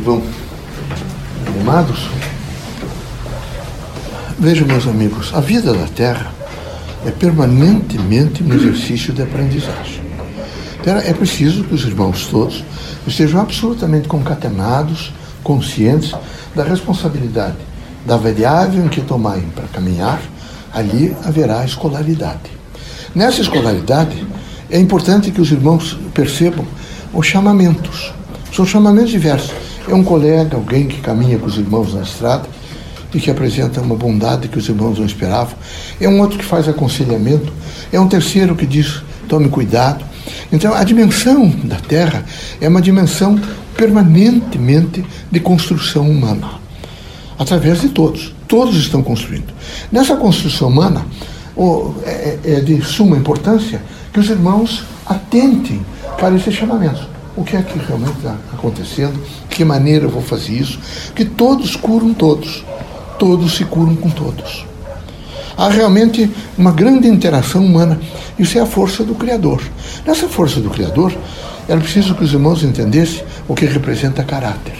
vão animados. Vejam, meus amigos, a vida da Terra é permanentemente um exercício de aprendizagem. É preciso que os irmãos todos estejam absolutamente concatenados, conscientes da responsabilidade, da variável em que tomarem para caminhar, ali haverá escolaridade. Nessa escolaridade, é importante que os irmãos percebam os chamamentos. São chamamentos diversos. É um colega, alguém que caminha com os irmãos na estrada e que apresenta uma bondade que os irmãos não esperavam. É um outro que faz aconselhamento. É um terceiro que diz: tome cuidado. Então, a dimensão da Terra é uma dimensão permanentemente de construção humana, através de todos. Todos estão construindo. Nessa construção humana, é, é de suma importância que os irmãos atentem para esse chamamento. O que é que realmente está acontecendo? De que maneira eu vou fazer isso? Que todos curam todos. Todos se curam com todos. Há realmente uma grande interação humana. Isso é a força do Criador. Nessa força do Criador, era preciso que os irmãos entendessem o que representa caráter.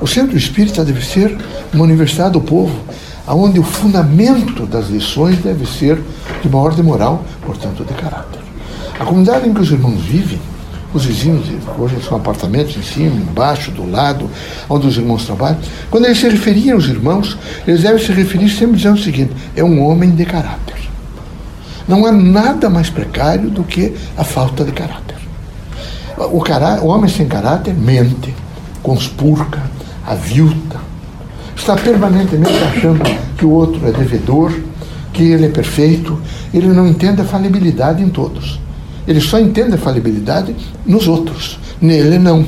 O centro espírita deve ser uma universidade do povo, onde o fundamento das lições deve ser de uma ordem moral, portanto, de caráter. A comunidade em que os irmãos vivem, os vizinhos, hoje são apartamentos em cima, embaixo, do lado, onde os irmãos trabalham, quando eles se referiam aos irmãos, eles devem se referir sempre dizendo o seguinte: é um homem de caráter. Não há nada mais precário do que a falta de caráter. O, cará o homem sem caráter mente, conspurca, avilta, está permanentemente achando que o outro é devedor, que ele é perfeito, ele não entende a falibilidade em todos. Ele só entende a falibilidade nos outros, nele não.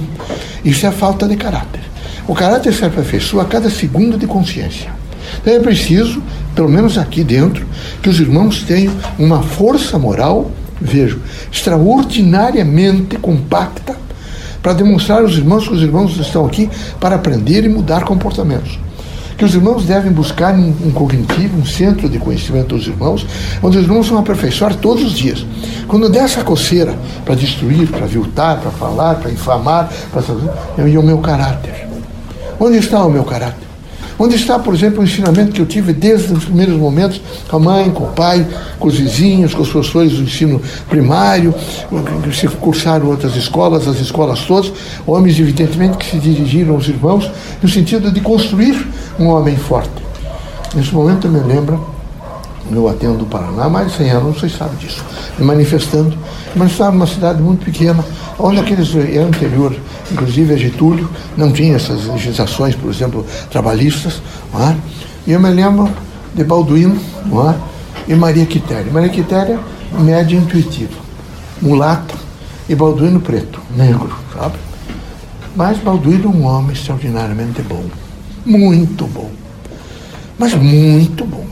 Isso é falta de caráter. O caráter se aperfeiçoa a cada segundo de consciência. Então é preciso, pelo menos aqui dentro, que os irmãos tenham uma força moral, vejo, extraordinariamente compacta para demonstrar aos irmãos que os irmãos estão aqui para aprender e mudar comportamentos que os irmãos devem buscar um, cognitivo, um centro de conhecimento dos irmãos, onde os irmãos vão aperfeiçoar todos os dias. Quando der essa coceira para destruir, para viltar, para falar, para infamar, para eu e o meu caráter. Onde está o meu caráter? Onde está, por exemplo, o ensinamento que eu tive desde os primeiros momentos com a mãe, com o pai, com os vizinhos, com os professores do ensino primário, que cursaram outras escolas, as escolas todas, homens, evidentemente, que se dirigiram aos irmãos no sentido de construir um homem forte. Nesse momento me lembro, eu atendo do Paraná, de 100 anos, não sei se sabe disso, manifestando, mas estava numa cidade muito pequena, onde aqueles era interior, inclusive a Getúlio, não tinha essas legislações, por exemplo, trabalhistas, é? e eu me lembro de Balduino é? e Maria Quitéria. Maria Quitéria, média intuitiva, mulata, e Balduino preto, negro, sabe? Mas Balduino é um homem extraordinariamente bom muito bom. Mas muito bom.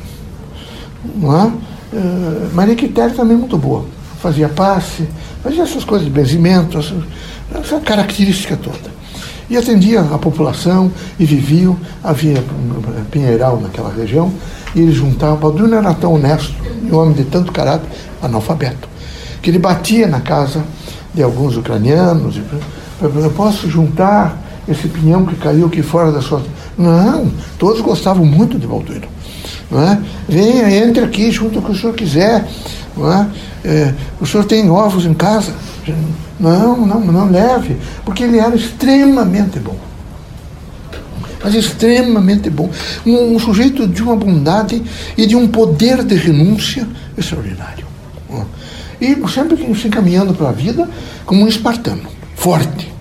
Não é? Uh, Maria Quitéria também muito boa. Fazia passe, fazia essas coisas de benzimento, essa, essa característica toda. E atendia a população e viviam, havia Pinheiral naquela região, e eles juntavam. Baldino era tão honesto, um homem de tanto caráter, analfabeto, que ele batia na casa de alguns ucranianos. Eu posso juntar esse pinhão que caiu aqui fora da sua. Não, todos gostavam muito de Balduino. É? Venha, entre aqui junto com o que o senhor quiser. É? É, o senhor tem ovos em casa? Não, não, não leve, porque ele era extremamente bom. Mas extremamente bom. Um, um sujeito de uma bondade e de um poder de renúncia extraordinário. E sempre se encaminhando para a vida como um espartano, forte,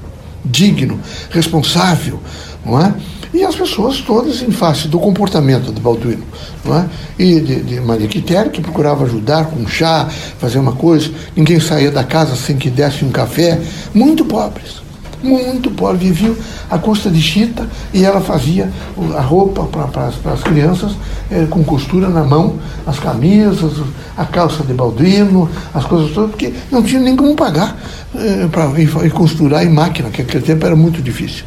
digno, responsável, não é? E as pessoas todas em face do comportamento de Balduino não é? e de, de Maria Quitéria, que procurava ajudar com chá, fazer uma coisa, ninguém saía da casa sem que desse um café, muito pobres, muito pobres, viviam à custa de chita e ela fazia a roupa para as crianças é, com costura na mão, as camisas, a calça de Balduino, as coisas todas, porque não tinha nem como pagar é, para costurar em máquina, que naquele tempo era muito difícil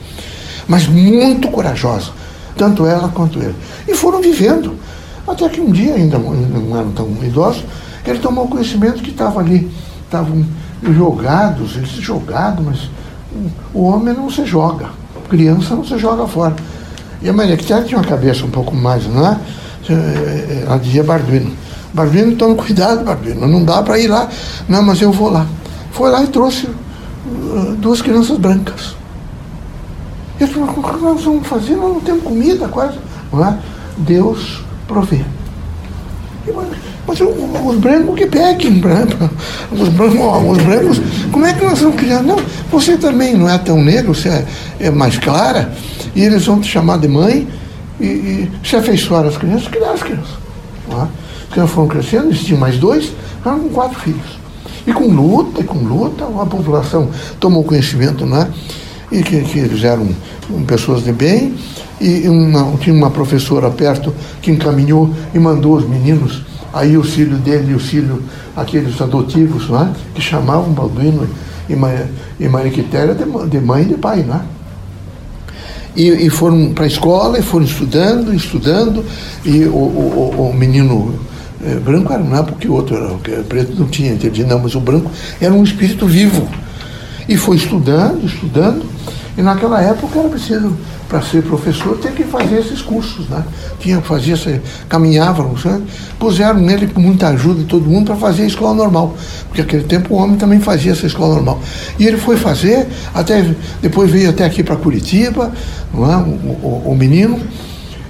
mas muito corajosa, tanto ela quanto ele. E foram vivendo, até que um dia, ainda não eram tão idosos, ele tomou conhecimento que estava ali, estavam jogados, eles se jogaram, mas o homem não se joga. criança não se joga fora. E a Maria Quitéria tinha uma cabeça um pouco mais, não é? Ela dizia Barduino. Barduino, tome cuidado, Barduino, não dá para ir lá. Não, mas eu vou lá. Foi lá e trouxe uh, duas crianças brancas. Eu disse, o que nós vamos fazer? Nós não temos comida quase. Não é? Deus provê. Mas os brancos que peguem, os brancos, os brancos, como é que nós vamos criar? Não, você também não é tão negro, você é, é mais clara, e eles vão te chamar de mãe e, e se afeiçoar as crianças, criar as crianças. Não é? As crianças foram crescendo, eles tinham mais dois, eram com quatro filhos. E com luta, e com luta, a população tomou conhecimento, né? E que, que eram pessoas de bem, e uma, tinha uma professora perto que encaminhou e mandou os meninos Aí o filho dele e o filho, aqueles adotivos, né, que chamavam Balduino e, Maria, e Maria Quitéria de, de mãe e de pai. Né? E, e foram para a escola e foram estudando, estudando, e o, o, o menino é, branco era não é porque o outro era, preto não tinha, entendi, não, mas o branco era um espírito vivo. E foi estudando, estudando, e naquela época era preciso para ser professor, tem que fazer esses cursos, né? Tinha que fazer, essa, caminhava, né? puseram nele com muita ajuda de todo mundo para fazer a escola normal, porque naquele tempo o homem também fazia essa escola normal. E ele foi fazer, até depois veio até aqui para Curitiba, não é? o, o, o menino,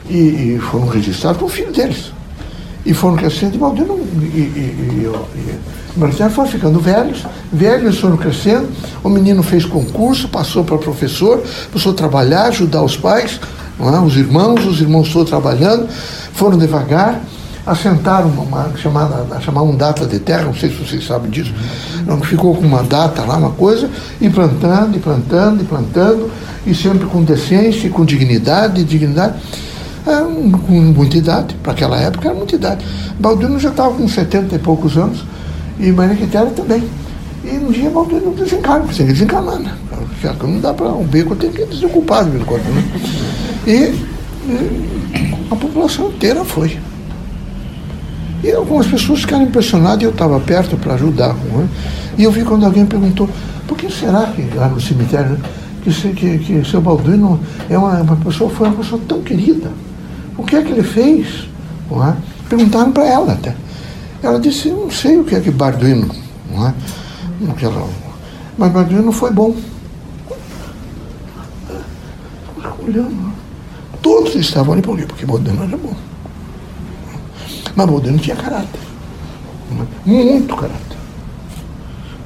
e, e, foram registrados com o filho deles. E foram crescendo, e, e, e, e Marcelo foram ficando velhos, velhos foram crescendo, o menino fez concurso, passou para professor, passou a trabalhar, ajudar os pais, é? os irmãos, os irmãos todos trabalhando, foram devagar, assentaram uma chamada, chamavam data de terra, não sei se vocês sabem disso, não, ficou com uma data lá, uma coisa, e plantando, e plantando, e plantando, e sempre com decência, com dignidade, dignidade. É, com muita idade, para aquela época era muita idade. Baldino já estava com 70 e poucos anos, e Maria Quitéria também. E um dia Balduino desencarna, tem que desencarnar, né? Não dá para um beco, tem que desocupar de vez em quando, né? E, e a população inteira foi. E algumas pessoas ficaram impressionadas e eu estava perto para ajudar. Né? E eu vi quando alguém perguntou, por que será que lá no cemitério, né, que, que, que seu Balduino é uma, uma, pessoa, foi uma pessoa tão querida? O que é que ele fez? É? Perguntaram para ela até. Ela disse, não sei o que é que Barduino, não é? Mas Barduino foi bom. Olhando, todos estavam ali por quê? Porque Balduino era bom. Mas Balduino tinha caráter. É? Muito caráter.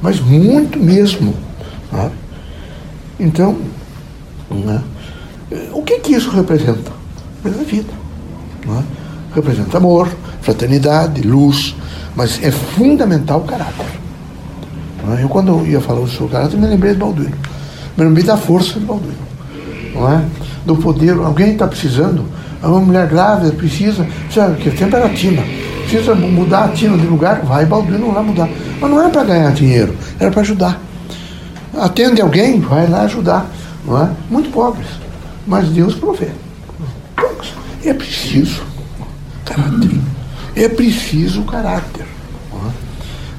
Mas muito mesmo. É? Então, é? o que, que isso representa? Representa vida. Representa amor, fraternidade, luz, mas é fundamental o caráter. É? Eu, quando eu ia falar sobre o caráter, me lembrei de Balduino. Me lembrei da força de Balduino. Não é? Do poder. Alguém está precisando, uma mulher grávida precisa, sabe, que tempo era Tina. Precisa mudar a Tina de lugar, vai Balduino lá mudar. Mas não é para ganhar dinheiro, era para ajudar. Atende alguém, vai lá ajudar. Não é? Muito pobres. Mas Deus provê. É preciso caráter. É preciso caráter.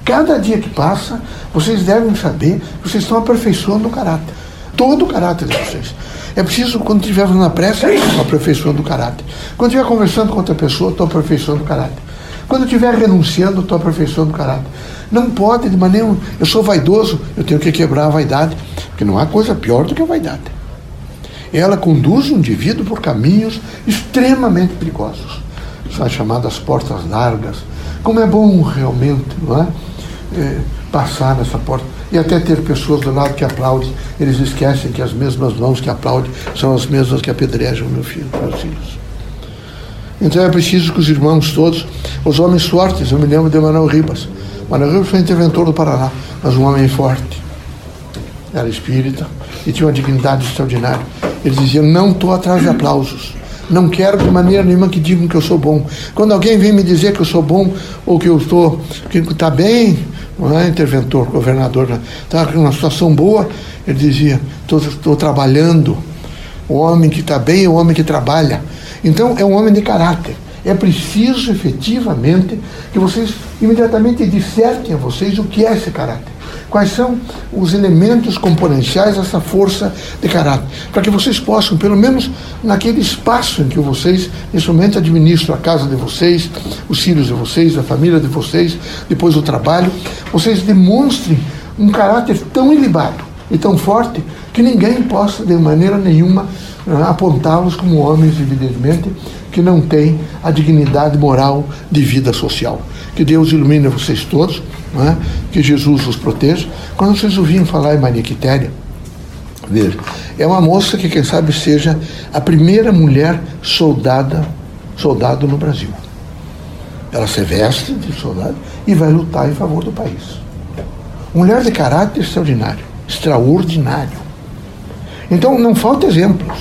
Cada dia que passa, vocês devem saber que vocês estão aperfeiçoando o caráter. Todo o caráter de vocês. É preciso, quando estiver na prece, estou aperfeiçoando o caráter. Quando estiver conversando com outra pessoa, estou aperfeiçoando o caráter. Quando estiver renunciando, estou aperfeiçoando o caráter. Não pode, de maneira. Eu sou vaidoso, eu tenho que quebrar a vaidade, porque não há coisa pior do que a vaidade. Ela conduz o indivíduo por caminhos extremamente perigosos. As chamadas portas largas. Como é bom realmente, não é? é, passar nessa porta e até ter pessoas do lado que aplaudem. Eles esquecem que as mesmas mãos que aplaudem são as mesmas que apedrejam meu filho, meus filhos. Então é preciso que os irmãos todos, os homens fortes, eu me lembro de Manuel Ribas. Manuel Ribas foi interventor do Paraná, mas um homem forte. Era espírita e tinha uma dignidade extraordinária. Ele dizia: Não estou atrás de aplausos. Não quero de maneira nenhuma que digam que eu sou bom. Quando alguém vem me dizer que eu sou bom ou que eu estou, que está bem, não é interventor, governador, está numa situação boa, ele dizia, estou trabalhando. O homem que está bem é o homem que trabalha. Então é um homem de caráter. É preciso efetivamente que vocês imediatamente dissertem a vocês o que é esse caráter. Quais são os elementos componenciais dessa força de caráter, para que vocês possam, pelo menos naquele espaço em que vocês, nesse momento, administram a casa de vocês, os filhos de vocês, a família de vocês, depois o trabalho, vocês demonstrem um caráter tão ilibado e tão forte que ninguém possa, de maneira nenhuma, né, apontá-los como homens, evidentemente, que não têm a dignidade moral de vida social. Que Deus ilumine vocês todos, é? que Jesus os proteja. Quando vocês ouvirem falar em Maria Quitéria, veja, é uma moça que, quem sabe, seja a primeira mulher soldada, soldado no Brasil. Ela se veste de soldado e vai lutar em favor do país. Mulher de caráter extraordinário, extraordinário. Então, não falta exemplos.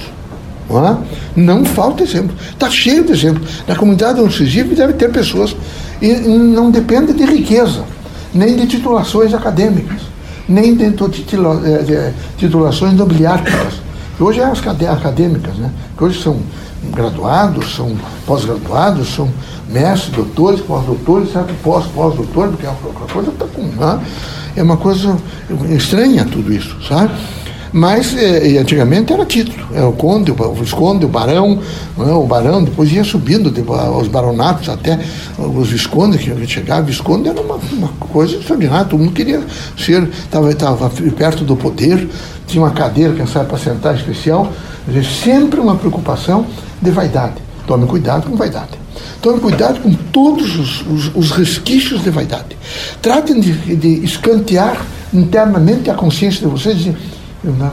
Não, é? não falta exemplo. Está cheio de exemplos. Na comunidade onde se vive deve ter pessoas. E não depende de riqueza, nem de titulações acadêmicas, nem de titulações nobiliárquicas. Hoje é as acadêmicas, né? Que hoje são graduados, são pós-graduados, são mestres, doutores, pós-doutores, certo? Pós-pós-doutor, porque é uma coisa tá com, né? É uma coisa estranha tudo isso, sabe? Mas eh, antigamente era título, era o conde, o visconde, o barão, é? o barão, depois ia subindo os baronatos até os viscondes, que chegava, visconde era uma, uma coisa extraordinária, todo mundo queria ser, estava tava perto do poder, tinha uma cadeira, quem sabe, para sentar especial, sempre uma preocupação de vaidade. Tome cuidado com vaidade. Tome cuidado com todos os, os, os resquícios de vaidade. Tratem de, de escantear internamente a consciência de vocês e eu não,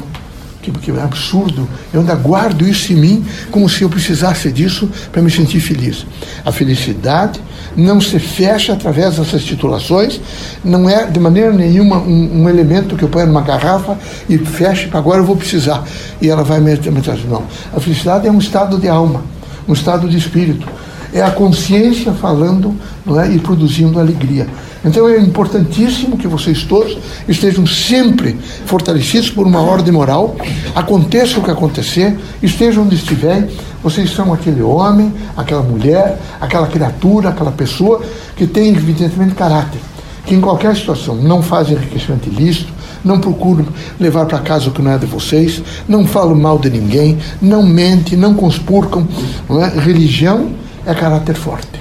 que, que é absurdo. Eu ainda guardo isso em mim como se eu precisasse disso para me sentir feliz. A felicidade não se fecha através dessas titulações, não é de maneira nenhuma um, um elemento que eu ponho numa garrafa e feche, agora eu vou precisar. E ela vai me trazer. Não. A felicidade é um estado de alma, um estado de espírito. É a consciência falando não é, e produzindo alegria. Então é importantíssimo que vocês todos estejam sempre fortalecidos por uma ordem moral, aconteça o que acontecer, estejam onde estiverem, vocês são aquele homem, aquela mulher, aquela criatura, aquela pessoa que tem evidentemente caráter, que em qualquer situação não faz enriquecimento ilícito, não procuram levar para casa o que não é de vocês, não falam mal de ninguém, não mente, não conspurcam. Não é? Religião é caráter forte.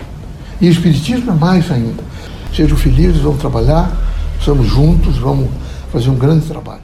E Espiritismo é mais ainda. Sejam felizes, vamos trabalhar, estamos juntos, vamos fazer um grande trabalho.